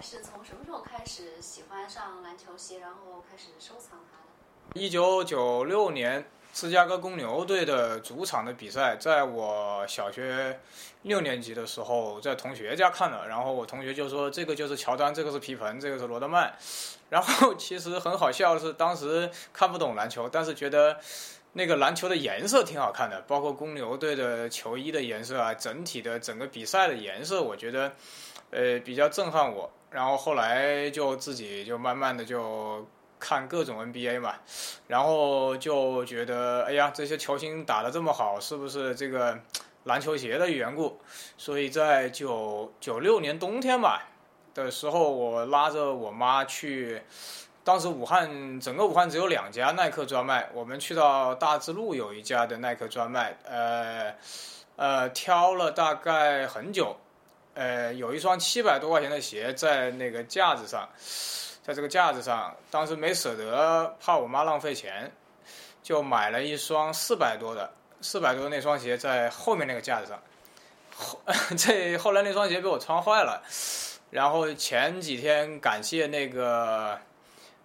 是从什么时候开始喜欢上篮球鞋，然后开始收藏它的？一九九六年，芝加哥公牛队的主场的比赛，在我小学六年级的时候，在同学家看了，然后我同学就说这个就是乔丹，这个是皮蓬，这个是罗德曼。然后其实很好笑的是，当时看不懂篮球，但是觉得那个篮球的颜色挺好看的，包括公牛队的球衣的颜色啊，整体的整个比赛的颜色，我觉得呃比较震撼我。然后后来就自己就慢慢的就看各种 NBA 嘛，然后就觉得哎呀，这些球星打得这么好，是不是这个篮球鞋的缘故？所以在九九六年冬天吧的时候，我拉着我妈去，当时武汉整个武汉只有两家耐克专卖，我们去到大智路有一家的耐克专卖，呃呃，挑了大概很久。呃，有一双七百多块钱的鞋在那个架子上，在这个架子上，当时没舍得，怕我妈浪费钱，就买了一双四百多的，四百多那双鞋在后面那个架子上。后 这后来那双鞋被我穿坏了，然后前几天感谢那个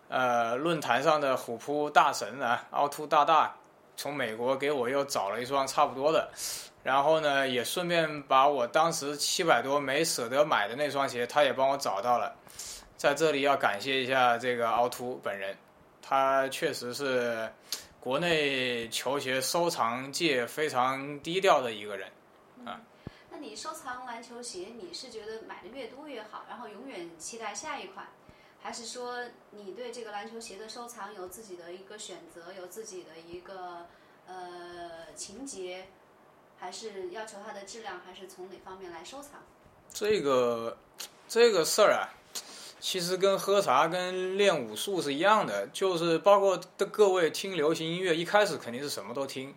呃论坛上的虎扑大神啊，凹凸大大从美国给我又找了一双差不多的。然后呢，也顺便把我当时七百多没舍得买的那双鞋，他也帮我找到了。在这里要感谢一下这个凹凸本人，他确实是国内球鞋收藏界非常低调的一个人啊。那你收藏篮球鞋，你是觉得买的越多越好，然后永远期待下一款，还是说你对这个篮球鞋的收藏有自己的一个选择，有自己的一个呃情节？还是要求它的质量，还是从哪方面来收藏？这个这个事儿啊，其实跟喝茶、跟练武术是一样的，就是包括的各位听流行音乐，一开始肯定是什么都听，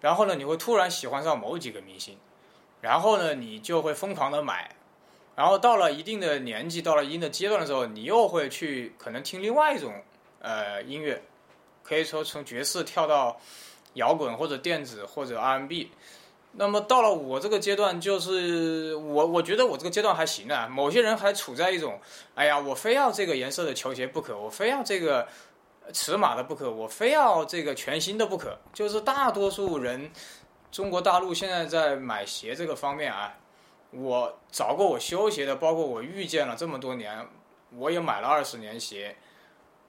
然后呢，你会突然喜欢上某几个明星，然后呢，你就会疯狂的买，然后到了一定的年纪，到了一定的阶段的时候，你又会去可能听另外一种呃音乐，可以说从爵士跳到摇滚或者电子或者 R&B。那么到了我这个阶段，就是我我觉得我这个阶段还行啊。某些人还处在一种，哎呀，我非要这个颜色的球鞋不可，我非要这个尺码的不可，我非要这个全新的不可。就是大多数人，中国大陆现在在买鞋这个方面啊，我找过我修鞋的，包括我遇见了这么多年，我也买了二十年鞋，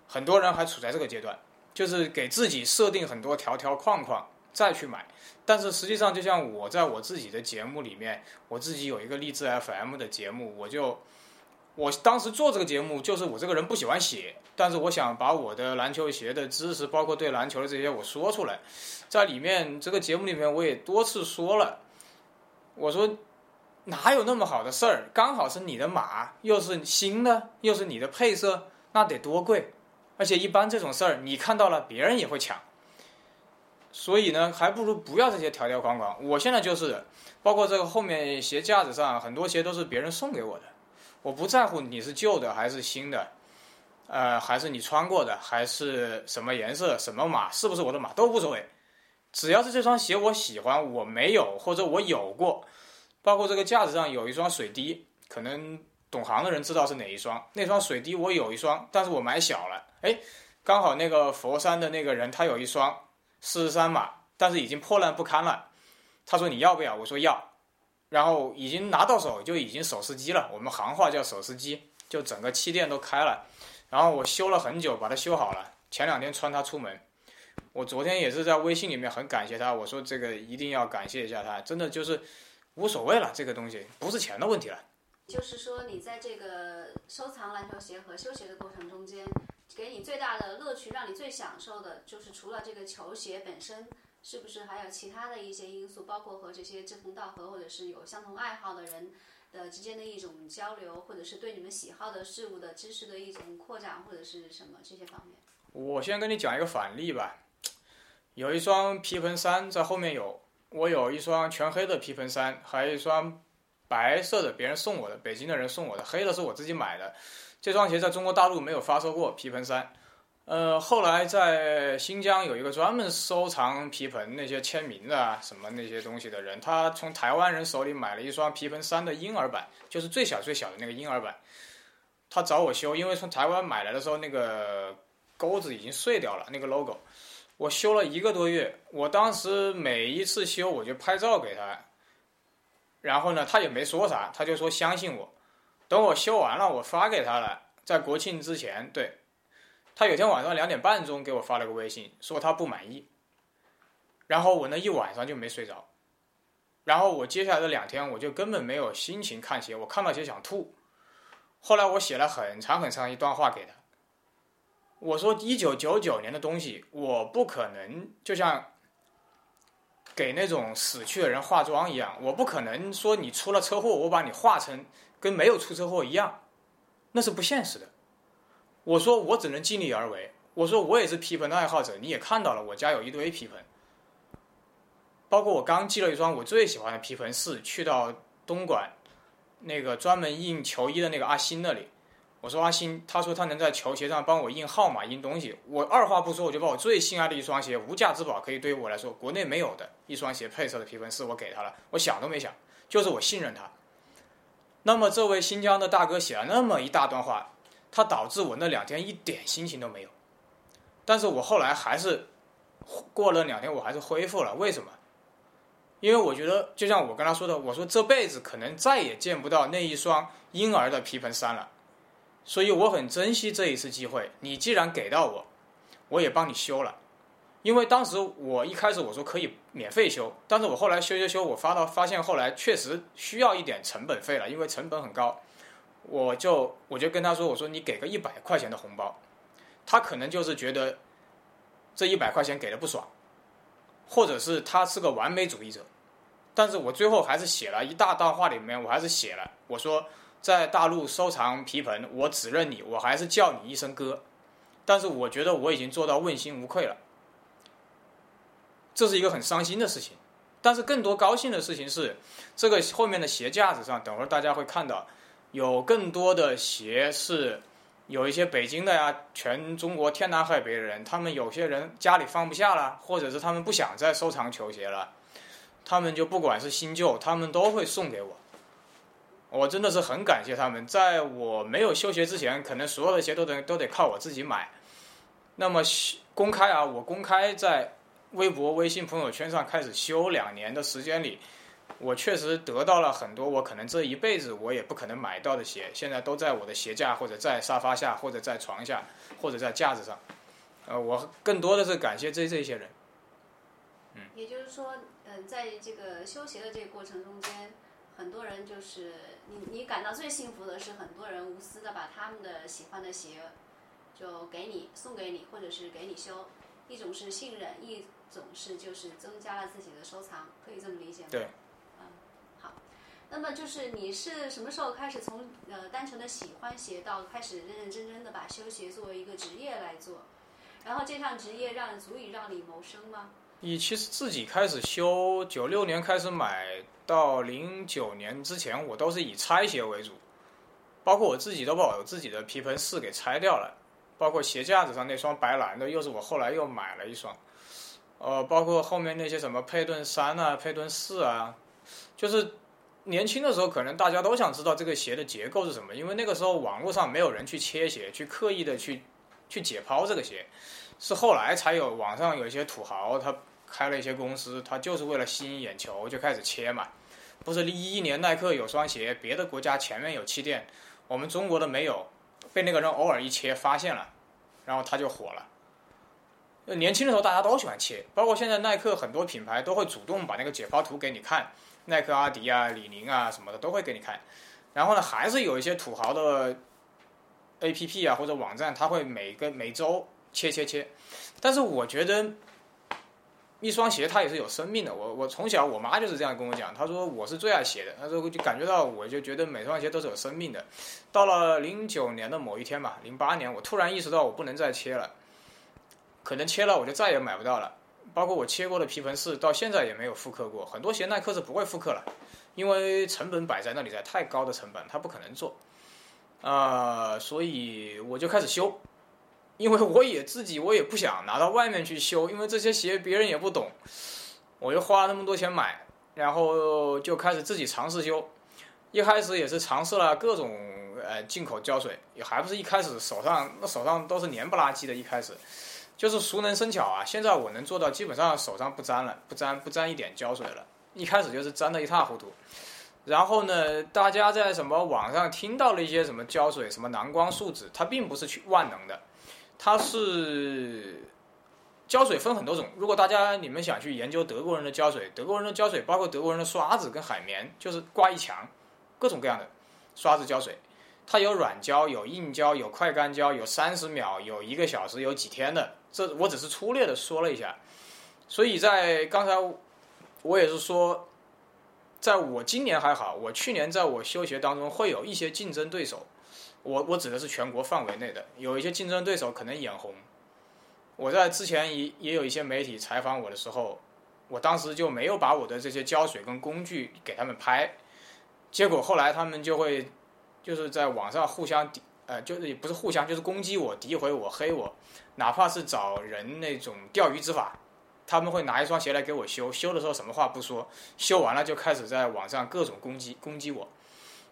很多人还处在这个阶段，就是给自己设定很多条条框框再去买。但是实际上，就像我在我自己的节目里面，我自己有一个励志 FM 的节目，我就我当时做这个节目，就是我这个人不喜欢写，但是我想把我的篮球鞋的知识，包括对篮球的这些，我说出来，在里面这个节目里面，我也多次说了，我说哪有那么好的事儿？刚好是你的码，又是新的，又是你的配色，那得多贵？而且一般这种事儿，你看到了，别人也会抢。所以呢，还不如不要这些条条框框。我现在就是，包括这个后面鞋架子上很多鞋都是别人送给我的，我不在乎你是旧的还是新的，呃，还是你穿过的，还是什么颜色、什么码，是不是我的码都无所谓，只要是这双鞋我喜欢，我没有或者我有过，包括这个架子上有一双水滴，可能懂行的人知道是哪一双，那双水滴我有一双，但是我买小了，哎，刚好那个佛山的那个人他有一双。四十三码，但是已经破烂不堪了。他说你要不要？我说要。然后已经拿到手，就已经手撕机了。我们行话叫手撕机，就整个气垫都开了。然后我修了很久，把它修好了。前两天穿它出门。我昨天也是在微信里面很感谢他，我说这个一定要感谢一下他，真的就是无所谓了，这个东西不是钱的问题了。就是说你在这个收藏篮球鞋和修鞋的过程中间。给你最大的乐趣，让你最享受的，就是除了这个球鞋本身，是不是还有其他的一些因素，包括和这些志同道合或者是有相同爱好的人的之间的一种交流，或者是对你们喜好的事物的知识的一种扩展，或者是什么这些方面？我先跟你讲一个反例吧，有一双皮蓬衫在后面有，我有一双全黑的皮蓬衫，还有一双白色的别人送我的，北京的人送我的，黑的是我自己买的。这双鞋在中国大陆没有发售过皮蓬衫，呃，后来在新疆有一个专门收藏皮蓬那些签名的什么那些东西的人，他从台湾人手里买了一双皮蓬三的婴儿版，就是最小最小的那个婴儿版。他找我修，因为从台湾买来的时候那个钩子已经碎掉了，那个 logo，我修了一个多月，我当时每一次修我就拍照给他，然后呢他也没说啥，他就说相信我，等我修完了我发给他了，在国庆之前，对，他有天晚上两点半钟给我发了个微信，说他不满意，然后我那一晚上就没睡着。然后我接下来的两天，我就根本没有心情看鞋，我看到鞋想吐。后来我写了很长很长一段话给他，我说一九九九年的东西，我不可能就像给那种死去的人化妆一样，我不可能说你出了车祸，我把你化成跟没有出车祸一样，那是不现实的。我说我只能尽力而为。我说我也是皮盆的爱好者，你也看到了，我家有一堆皮盆。包括我刚寄了一双我最喜欢的皮盆四，去到东莞那个专门印球衣的那个阿星那里，我说阿星，他说他能在球鞋上帮我印号码、印东西，我二话不说，我就把我最心爱的一双鞋，无价之宝，可以对于我来说国内没有的一双鞋配色的皮盆四，我给他了，我想都没想，就是我信任他。那么这位新疆的大哥写了那么一大段话，他导致我那两天一点心情都没有，但是我后来还是过了两天，我还是恢复了，为什么？因为我觉得，就像我跟他说的，我说这辈子可能再也见不到那一双婴儿的皮盆三了，所以我很珍惜这一次机会。你既然给到我，我也帮你修了。因为当时我一开始我说可以免费修，但是我后来修修修，我发到发现后来确实需要一点成本费了，因为成本很高。我就我就跟他说，我说你给个一百块钱的红包，他可能就是觉得这一百块钱给的不爽。或者是他是个完美主义者，但是我最后还是写了一大段话里面，我还是写了，我说在大陆收藏皮盆，我只认你，我还是叫你一声哥，但是我觉得我已经做到问心无愧了，这是一个很伤心的事情，但是更多高兴的事情是，这个后面的鞋架子上，等会儿大家会看到，有更多的鞋是。有一些北京的呀，全中国天南海北的人，他们有些人家里放不下了，或者是他们不想再收藏球鞋了，他们就不管是新旧，他们都会送给我。我真的是很感谢他们，在我没有修鞋之前，可能所有的鞋都得都得靠我自己买。那么公开啊，我公开在微博、微信朋友圈上开始修两年的时间里。我确实得到了很多我可能这一辈子我也不可能买到的鞋，现在都在我的鞋架或者在沙发下或者在床下或者在架子上。呃，我更多的是感谢这这些人。嗯，也就是说，嗯，在这个修鞋的这个过程中间，很多人就是你你感到最幸福的是很多人无私的把他们的喜欢的鞋就给你送给你或者是给你修，一种是信任，一种是就是增加了自己的收藏，可以这么理解吗？对。好那么就是你是什么时候开始从呃单纯的喜欢鞋到开始认认真真的把修鞋作为一个职业来做，然后这项职业让足以让你谋生吗？你其实自己开始修，九六年开始买到零九年之前，我都是以拆鞋为主，包括我自己都把我自己的皮盆四给拆掉了，包括鞋架子上那双白蓝的，又是我后来又买了一双，呃，包括后面那些什么佩顿三啊、佩顿四啊，就是。年轻的时候，可能大家都想知道这个鞋的结构是什么，因为那个时候网络上没有人去切鞋，去刻意的去去解剖这个鞋，是后来才有网上有一些土豪，他开了一些公司，他就是为了吸引眼球就开始切嘛。不是一一年耐克有双鞋，别的国家前面有气垫，我们中国的没有，被那个人偶尔一切发现了，然后他就火了。年轻的时候大家都喜欢切，包括现在耐克很多品牌都会主动把那个解剖图给你看。耐克、阿迪啊、李宁啊什么的都会给你看，然后呢，还是有一些土豪的 A P P 啊或者网站，他会每个每周切切切。但是我觉得，一双鞋它也是有生命的。我我从小我妈就是这样跟我讲，她说我是最爱鞋的，她说就感觉到我就觉得每双鞋都是有生命的。到了零九年的某一天吧，零八年我突然意识到我不能再切了，可能切了我就再也买不到了。包括我切过的皮盆四，到现在也没有复刻过。很多鞋耐克是不会复刻了，因为成本摆在那里，在太高的成本，他不可能做。啊，所以我就开始修，因为我也自己我也不想拿到外面去修，因为这些鞋别人也不懂，我又花了那么多钱买，然后就开始自己尝试修。一开始也是尝试了各种呃进口胶水，也还不是一开始手上那手上都是黏不拉几的，一开始就是熟能生巧啊。现在我能做到基本上手上不沾了，不沾不沾一点胶水了。一开始就是沾得一塌糊涂。然后呢，大家在什么网上听到了一些什么胶水，什么蓝光树脂，它并不是去万能的，它是胶水分很多种。如果大家你们想去研究德国人的胶水，德国人的胶水包括德国人的刷子跟海绵，就是挂一墙，各种各样的刷子胶水，它有软胶，有硬胶，有快干胶，有三十秒，有一个小时，有几天的。这我只是粗略的说了一下。所以在刚才我也是说。在我今年还好，我去年在我休学当中会有一些竞争对手，我我指的是全国范围内的，有一些竞争对手可能眼红。我在之前也也有一些媒体采访我的时候，我当时就没有把我的这些胶水跟工具给他们拍，结果后来他们就会就是在网上互相敌，呃，就是也不是互相，就是攻击我、诋毁我、黑我，哪怕是找人那种钓鱼执法。他们会拿一双鞋来给我修，修的时候什么话不说，修完了就开始在网上各种攻击攻击我。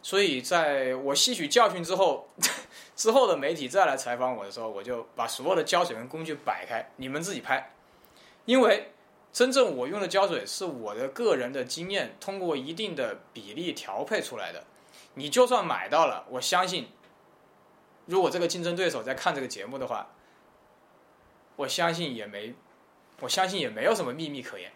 所以在我吸取教训之后，之后的媒体再来采访我的时候，我就把所有的胶水跟工具摆开，你们自己拍。因为真正我用的胶水是我的个人的经验，通过一定的比例调配出来的。你就算买到了，我相信，如果这个竞争对手在看这个节目的话，我相信也没。我相信也没有什么秘密可言。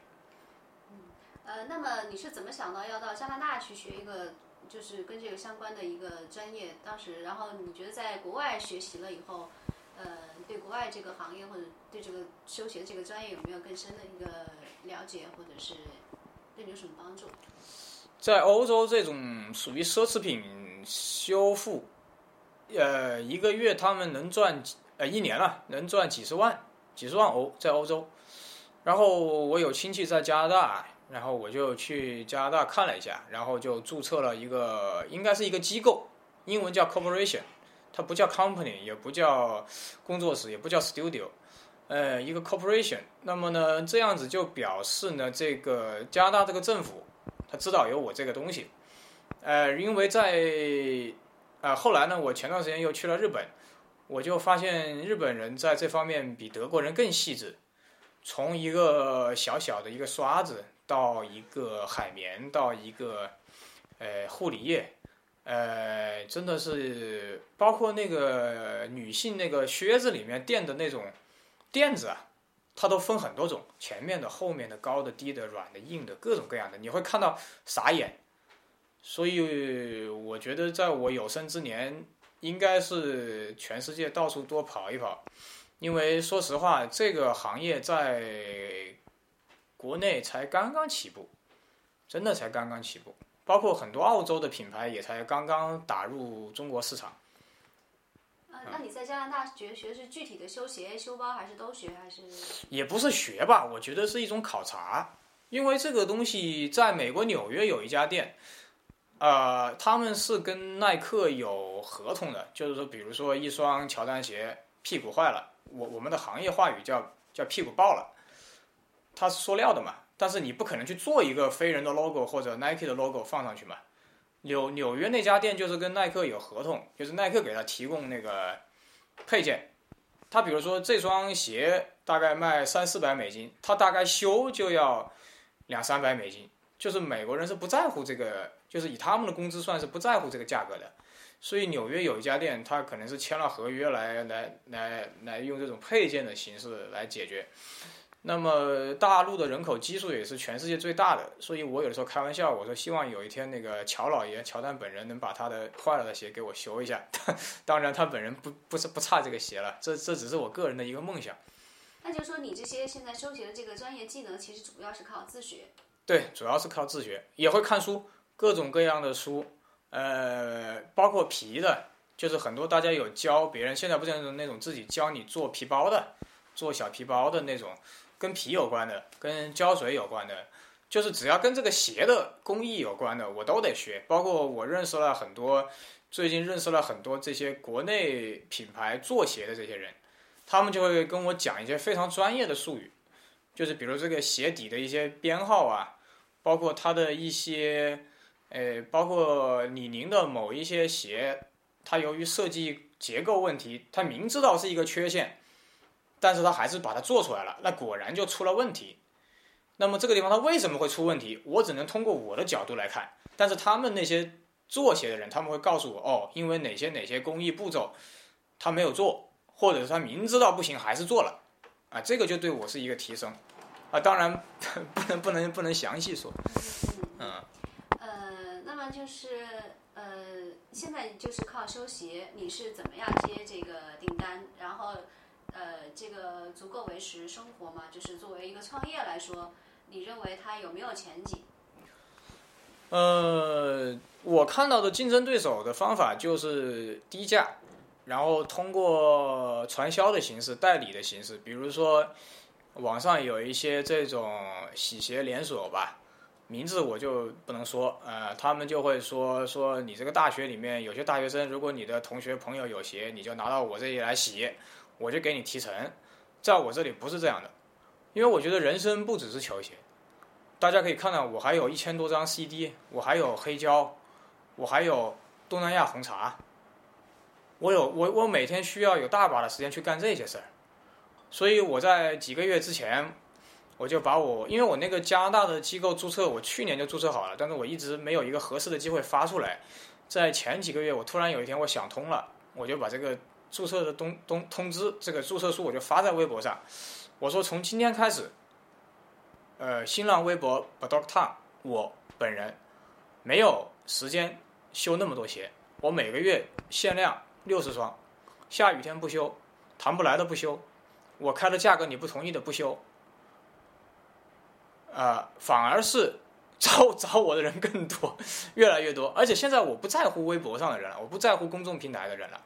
嗯，呃，那么你是怎么想到要到加拿大去学一个，就是跟这个相关的一个专业？当时，然后你觉得在国外学习了以后，呃，对国外这个行业或者对这个修鞋这个专业有没有更深的一个了解，或者是对你有什么帮助？在欧洲这种属于奢侈品修复，呃，一个月他们能赚，呃，一年了能赚几十万，几十万欧，在欧洲。然后我有亲戚在加拿大，然后我就去加拿大看了一下，然后就注册了一个，应该是一个机构，英文叫 corporation，它不叫 company，也不叫工作室，也不叫 studio，呃，一个 corporation。那么呢，这样子就表示呢，这个加拿大这个政府他知道有我这个东西，呃，因为在啊后来呢，我前段时间又去了日本，我就发现日本人在这方面比德国人更细致。从一个小小的一个刷子，到一个海绵，到一个呃护理液，呃，真的是包括那个女性那个靴子里面垫的那种垫子啊，它都分很多种，前面的、后面的、高的、低的、软的、硬的，各种各样的，你会看到傻眼。所以我觉得，在我有生之年，应该是全世界到处多跑一跑。因为说实话，这个行业在国内才刚刚起步，真的才刚刚起步。包括很多澳洲的品牌也才刚刚打入中国市场。呃，那你在加拿大学学是具体的修鞋、修包，还是都学，还是？也不是学吧，我觉得是一种考察。因为这个东西在美国纽约有一家店，呃，他们是跟耐克有合同的，就是说，比如说一双乔丹鞋屁股坏了。我我们的行业话语叫叫屁股爆了，它是塑料的嘛，但是你不可能去做一个飞人的 logo 或者 Nike 的 logo 放上去嘛。纽纽约那家店就是跟耐克有合同，就是耐克给他提供那个配件。他比如说这双鞋大概卖三四百美金，他大概修就要两三百美金。就是美国人是不在乎这个，就是以他们的工资算是不在乎这个价格的。所以纽约有一家店，他可能是签了合约来来来来用这种配件的形式来解决。那么大陆的人口基数也是全世界最大的，所以我有的时候开玩笑，我说希望有一天那个乔老爷乔丹本人能把他的坏了的鞋给我修一下。当然他本人不不是不差这个鞋了，这这只是我个人的一个梦想。那就说你这些现在修鞋的这个专业技能，其实主要是靠自学。对，主要是靠自学，也会看书，各种各样的书。呃，包括皮的，就是很多大家有教别人，现在不是那种那种自己教你做皮包的，做小皮包的那种，跟皮有关的，跟胶水有关的，就是只要跟这个鞋的工艺有关的，我都得学。包括我认识了很多，最近认识了很多这些国内品牌做鞋的这些人，他们就会跟我讲一些非常专业的术语，就是比如这个鞋底的一些编号啊，包括它的一些。呃，包括李宁的某一些鞋，它由于设计结构问题，它明知道是一个缺陷，但是他还是把它做出来了，那果然就出了问题。那么这个地方它为什么会出问题？我只能通过我的角度来看，但是他们那些做鞋的人，他们会告诉我，哦，因为哪些哪些工艺步骤他没有做，或者是他明知道不行还是做了，啊，这个就对我是一个提升，啊，当然 不能不能不能详细说，嗯，呃，那么就是呃，现在就是靠收鞋，你是怎么样接这个订单？然后呃，这个足够维持生活吗？就是作为一个创业来说，你认为它有没有前景？呃，我看到的竞争对手的方法就是低价，然后通过传销的形式、代理的形式，比如说网上有一些这种洗鞋连锁吧，名字我就不能说，呃，他们就会说说你这个大学里面有些大学生，如果你的同学朋友有鞋，你就拿到我这里来洗，我就给你提成。在我这里不是这样的，因为我觉得人生不只是球鞋。大家可以看到，我还有一千多张 CD，我还有黑胶，我还有东南亚红茶，我有我我每天需要有大把的时间去干这些事儿，所以我在几个月之前，我就把我因为我那个加拿大的机构注册，我去年就注册好了，但是我一直没有一个合适的机会发出来，在前几个月，我突然有一天我想通了，我就把这个注册的通通通知这个注册书我就发在微博上，我说从今天开始。呃，新浪微博 b d o c t o m 我本人没有时间修那么多鞋，我每个月限量六十双，下雨天不修，谈不来的不修，我开的价格你不同意的不修，啊，反而是找 找我的人更多，越来越多，而且现在我不在乎微博上的人了，我不在乎公众平台的人了，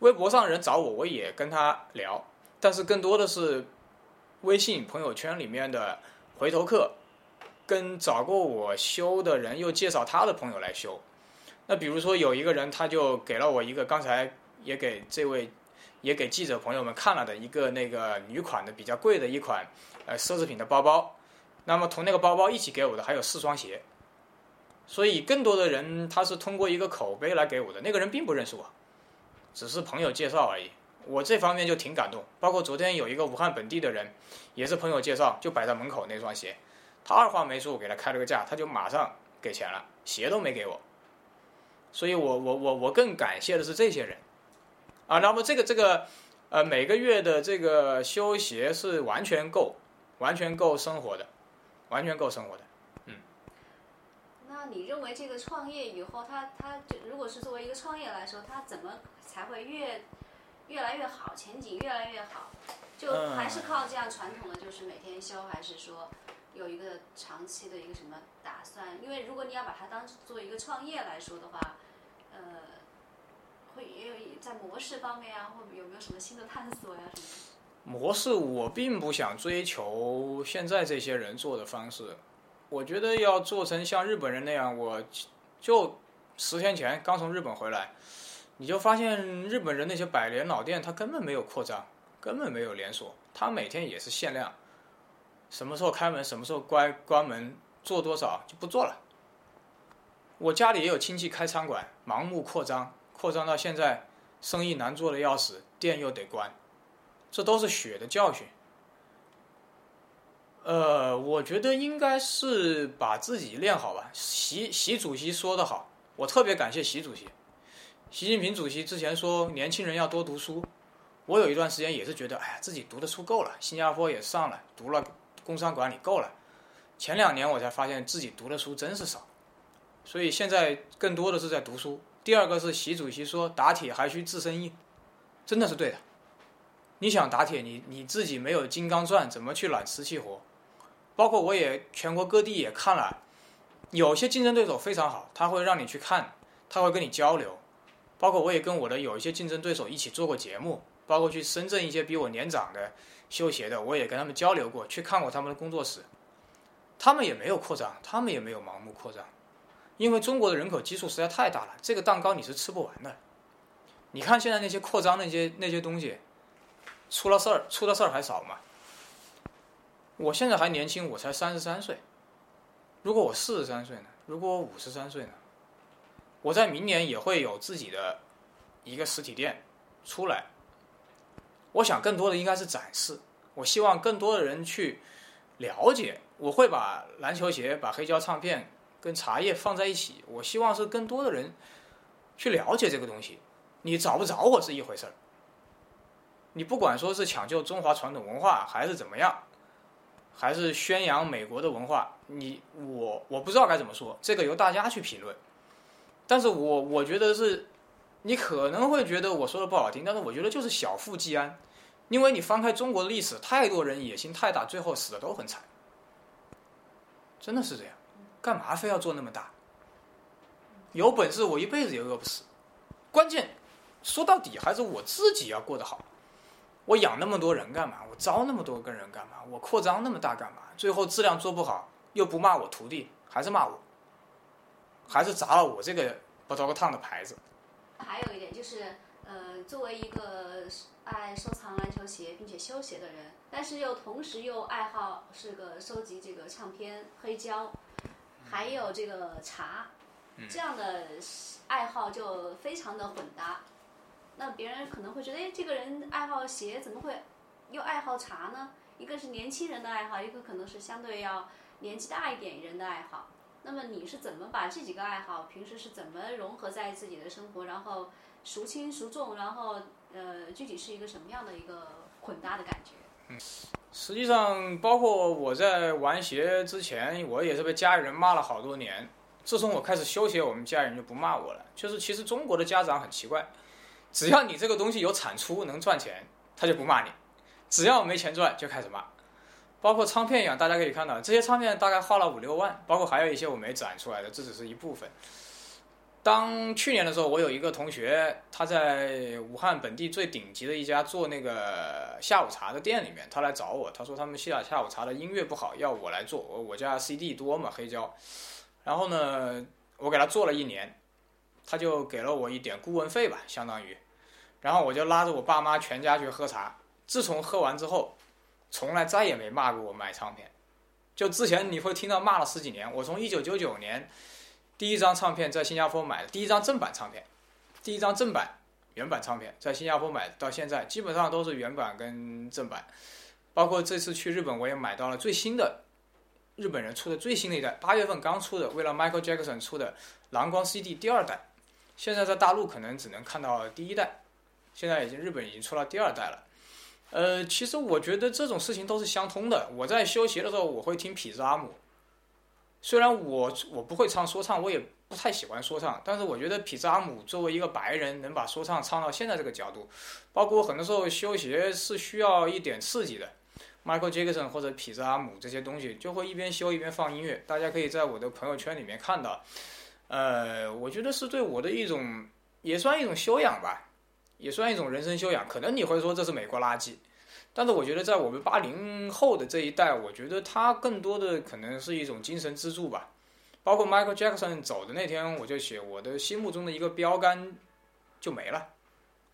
微博上人找我我也跟他聊，但是更多的是微信朋友圈里面的。回头客跟找过我修的人又介绍他的朋友来修，那比如说有一个人他就给了我一个刚才也给这位也给记者朋友们看了的一个那个女款的比较贵的一款呃奢侈品的包包，那么同那个包包一起给我的还有四双鞋，所以更多的人他是通过一个口碑来给我的，那个人并不认识我，只是朋友介绍而已。我这方面就挺感动，包括昨天有一个武汉本地的人，也是朋友介绍，就摆在门口那双鞋，他二话没说，我给他开了个价，他就马上给钱了，鞋都没给我，所以我我我我更感谢的是这些人，啊，那么这个这个呃每个月的这个修鞋是完全够，完全够生活的，完全够生活的，你认为这个创业以后，他他就如果是作为一个创业来说，他怎么才会越？越来越好，前景越来越好，就还是靠这样传统的，就是每天修，还是说有一个长期的一个什么打算？因为如果你要把它当做一个创业来说的话，呃，会也有在模式方面啊，或有没有什么新的探索呀什么？模式我并不想追求现在这些人做的方式，我觉得要做成像日本人那样，我就十天前刚从日本回来。你就发现日本人那些百年老店，他根本没有扩张，根本没有连锁，他每天也是限量，什么时候开门，什么时候关关门，做多少就不做了。我家里也有亲戚开餐馆，盲目扩张，扩张到现在生意难做的要死，店又得关，这都是血的教训。呃，我觉得应该是把自己练好吧。习习主席说的好，我特别感谢习主席。习近平主席之前说年轻人要多读书，我有一段时间也是觉得，哎呀，自己读的书够了，新加坡也上了，读了工商管理够了。前两年我才发现自己读的书真是少，所以现在更多的是在读书。第二个是习主席说打铁还需自身硬，真的是对的。你想打铁，你你自己没有金刚钻，怎么去揽瓷器活？包括我也全国各地也看了，有些竞争对手非常好，他会让你去看，他会跟你交流。包括我也跟我的有一些竞争对手一起做过节目，包括去深圳一些比我年长的修鞋的，我也跟他们交流过，去看过他们的工作室，他们也没有扩张，他们也没有盲目扩张，因为中国的人口基数实在太大了，这个蛋糕你是吃不完的。你看现在那些扩张那些那些东西，出了事儿出的事儿还少吗？我现在还年轻，我才三十三岁，如果我四十三岁呢？如果我五十三岁呢？我在明年也会有自己的一个实体店出来，我想更多的应该是展示。我希望更多的人去了解。我会把篮球鞋、把黑胶唱片跟茶叶放在一起。我希望是更多的人去了解这个东西。你找不着我是一回事儿。你不管说是抢救中华传统文化，还是怎么样，还是宣扬美国的文化，你我我不知道该怎么说，这个由大家去评论。但是我我觉得是，你可能会觉得我说的不好听，但是我觉得就是小富即安。因为你翻开中国的历史，太多人野心太大，最后死的都很惨。真的是这样，干嘛非要做那么大？有本事我一辈子也饿不死。关键说到底还是我自己要过得好。我养那么多人干嘛？我招那么多个人干嘛？我扩张那么大干嘛？最后质量做不好，又不骂我徒弟，还是骂我，还是砸了我这个不着个烫的牌子。还有一点就是，呃，作为一个爱收藏篮球鞋并且修鞋的人，但是又同时又爱好是个收集这个唱片、黑胶，还有这个茶，这样的爱好就非常的混搭。那别人可能会觉得，哎，这个人爱好鞋，怎么会又爱好茶呢？一个是年轻人的爱好，一个可能是相对要年纪大一点人的爱好。那么你是怎么把这几个爱好，平时是怎么融合在自己的生活，然后孰轻孰重，然后呃，具体是一个什么样的一个混搭的感觉？嗯，实际上，包括我在玩鞋之前，我也是被家里人骂了好多年。自从我开始修鞋，我们家人就不骂我了。就是其实中国的家长很奇怪。只要你这个东西有产出能赚钱，他就不骂你；只要没钱赚，就开始骂。包括唱片一样，大家可以看到，这些唱片大概花了五六万，包括还有一些我没展出来的，这只是一部分。当去年的时候，我有一个同学，他在武汉本地最顶级的一家做那个下午茶的店里面，他来找我，他说他们下下午茶的音乐不好，要我来做。我我家 CD 多嘛，黑胶。然后呢，我给他做了一年，他就给了我一点顾问费吧，相当于。然后我就拉着我爸妈全家去喝茶。自从喝完之后，从来再也没骂过我买唱片。就之前你会听到骂了十几年。我从一九九九年第一张唱片在新加坡买的，第一张正版唱片，第一张正版原版唱片在新加坡买的，到现在基本上都是原版跟正版。包括这次去日本，我也买到了最新的日本人出的最新的一代，八月份刚出的，为了 Michael Jackson 出的蓝光 CD 第二代。现在在大陆可能只能看到第一代。现在已经日本已经出了第二代了，呃，其实我觉得这种事情都是相通的。我在修鞋的时候，我会听痞子阿姆，虽然我我不会唱说唱，我也不太喜欢说唱，但是我觉得痞子阿姆作为一个白人，能把说唱唱到现在这个角度，包括很多时候修鞋是需要一点刺激的，Michael Jackson 或者痞子阿姆这些东西，就会一边修一边放音乐，大家可以在我的朋友圈里面看到，呃，我觉得是对我的一种，也算一种修养吧。也算一种人生修养，可能你会说这是美国垃圾，但是我觉得在我们八零后的这一代，我觉得他更多的可能是一种精神支柱吧。包括 Michael Jackson 走的那天，我就写我的心目中的一个标杆就没了。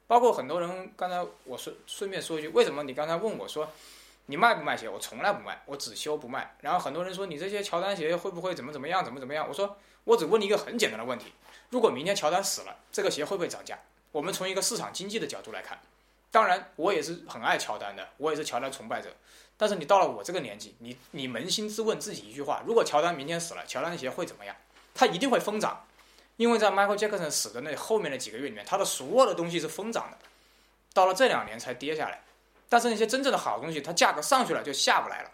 包括很多人刚才我顺顺便说一句，为什么你刚才问我说你卖不卖鞋？我从来不卖，我只修不卖。然后很多人说你这些乔丹鞋会不会怎么怎么样，怎么怎么样？我说我只问你一个很简单的问题：如果明天乔丹死了，这个鞋会不会涨价？我们从一个市场经济的角度来看，当然我也是很爱乔丹的，我也是乔丹崇拜者。但是你到了我这个年纪，你你扪心自问自己一句话：如果乔丹明天死了，乔丹的鞋会怎么样？它一定会疯涨，因为在 Michael Jackson 死的那后面的几个月里面，他的所有的东西是疯涨的，到了这两年才跌下来。但是那些真正的好东西，它价格上去了就下不来了。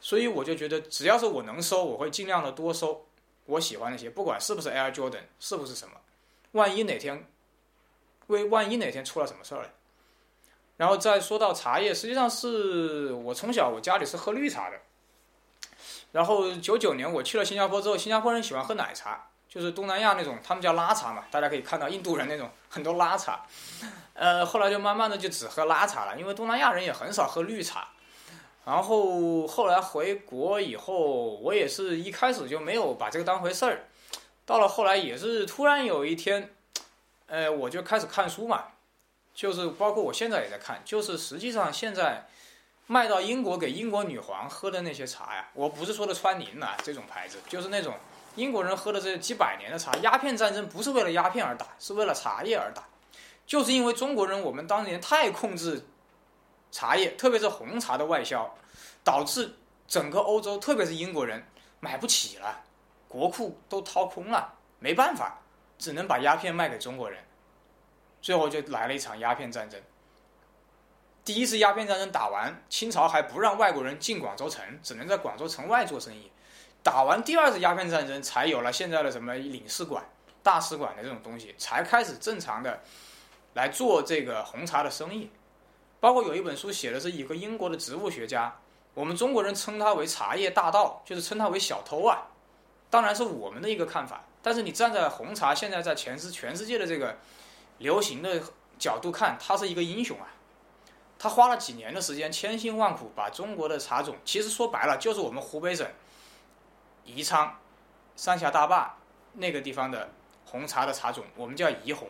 所以我就觉得，只要是我能收，我会尽量的多收我喜欢那些，不管是不是 Air Jordan，是不是什么，万一哪天。为万一哪天出了什么事儿？然后再说到茶叶，实际上是我从小我家里是喝绿茶的。然后九九年我去了新加坡之后，新加坡人喜欢喝奶茶，就是东南亚那种，他们叫拉茶嘛。大家可以看到印度人那种很多拉茶。呃，后来就慢慢的就只喝拉茶了，因为东南亚人也很少喝绿茶。然后后来回国以后，我也是一开始就没有把这个当回事儿，到了后来也是突然有一天。呃，我就开始看书嘛，就是包括我现在也在看，就是实际上现在卖到英国给英国女皇喝的那些茶呀，我不是说的川宁啊这种牌子，就是那种英国人喝的这几百年的茶。鸦片战争不是为了鸦片而打，是为了茶叶而打。就是因为中国人我们当年太控制茶叶，特别是红茶的外销，导致整个欧洲，特别是英国人买不起了，国库都掏空了，没办法，只能把鸦片卖给中国人，最后就来了一场鸦片战争。第一次鸦片战争打完，清朝还不让外国人进广州城，只能在广州城外做生意。打完第二次鸦片战争，才有了现在的什么领事馆、大使馆的这种东西，才开始正常的来做这个红茶的生意。包括有一本书写的是一个英国的植物学家，我们中国人称他为茶叶大盗，就是称他为小偷啊。当然是我们的一个看法，但是你站在红茶现在在全世全世界的这个流行的角度看，他是一个英雄啊。他花了几年的时间，千辛万苦把中国的茶种，其实说白了就是我们湖北省宜昌三峡大坝那个地方的红茶的茶种，我们叫宜红。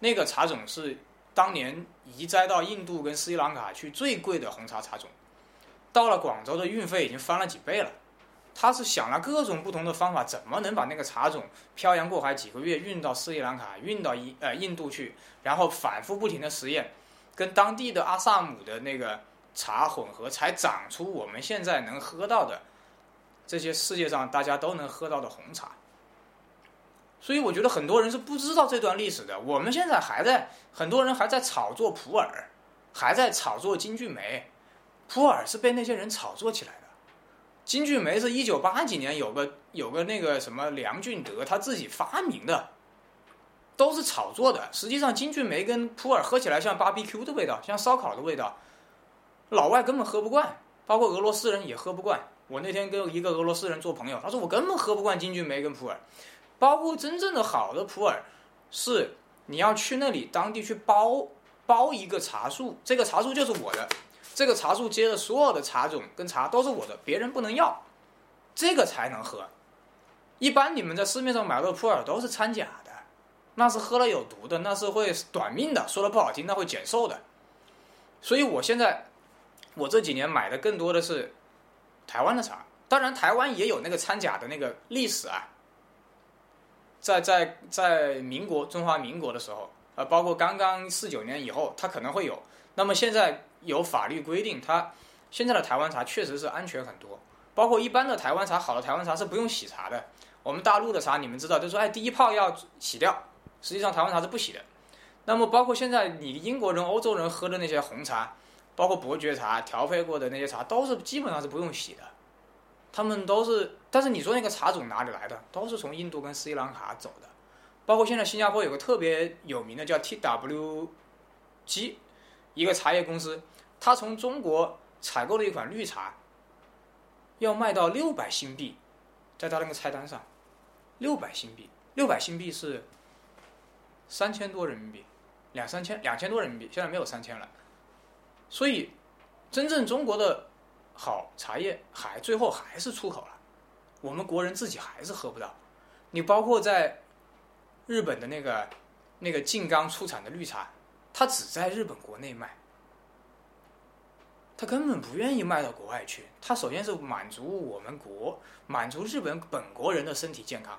那个茶种是当年移栽到印度跟斯里兰卡去最贵的红茶茶种，到了广州的运费已经翻了几倍了。他是想了各种不同的方法，怎么能把那个茶种漂洋过海几个月运到斯里兰卡、运到印呃印度去，然后反复不停的实验。跟当地的阿萨姆的那个茶混合，才长出我们现在能喝到的这些世界上大家都能喝到的红茶。所以我觉得很多人是不知道这段历史的。我们现在还在，很多人还在炒作普洱，还在炒作金骏眉。普洱是被那些人炒作起来的，金骏眉是一九八几年有个有个那个什么梁俊德他自己发明的。都是炒作的。实际上，金骏眉跟普洱喝起来像 BBQ 的味道，像烧烤的味道，老外根本喝不惯，包括俄罗斯人也喝不惯。我那天跟一个俄罗斯人做朋友，他说我根本喝不惯金骏眉跟普洱。包括真正的好的普洱，是你要去那里当地去包包一个茶树，这个茶树就是我的，这个茶树结的所有的茶种跟茶都是我的，别人不能要，这个才能喝。一般你们在市面上买到的普洱都是掺假的。那是喝了有毒的，那是会短命的。说的不好听，那会减寿的。所以我现在，我这几年买的更多的是台湾的茶。当然，台湾也有那个掺假的那个历史啊。在在在民国中华民国的时候，呃，包括刚刚四九年以后，它可能会有。那么现在有法律规定，它现在的台湾茶确实是安全很多。包括一般的台湾茶，好的台湾茶是不用洗茶的。我们大陆的茶，你们知道，就说哎，第一泡要洗掉。实际上，台湾茶是不洗的。那么，包括现在你英国人、欧洲人喝的那些红茶，包括伯爵茶、调配过的那些茶，都是基本上是不用洗的。他们都是，但是你说那个茶种哪里来的？都是从印度跟斯里兰卡走的。包括现在新加坡有个特别有名的叫 TWG，一个茶叶公司，他从中国采购了一款绿茶，要卖到六百新币，在他那个菜单上，六百新币，六百新币是。三千多人民币，两三千，两千多人民币，现在没有三千了。所以，真正中国的好茶叶还最后还是出口了，我们国人自己还是喝不到。你包括在日本的那个那个静冈出产的绿茶，它只在日本国内卖，他根本不愿意卖到国外去。他首先是满足我们国，满足日本本国人的身体健康。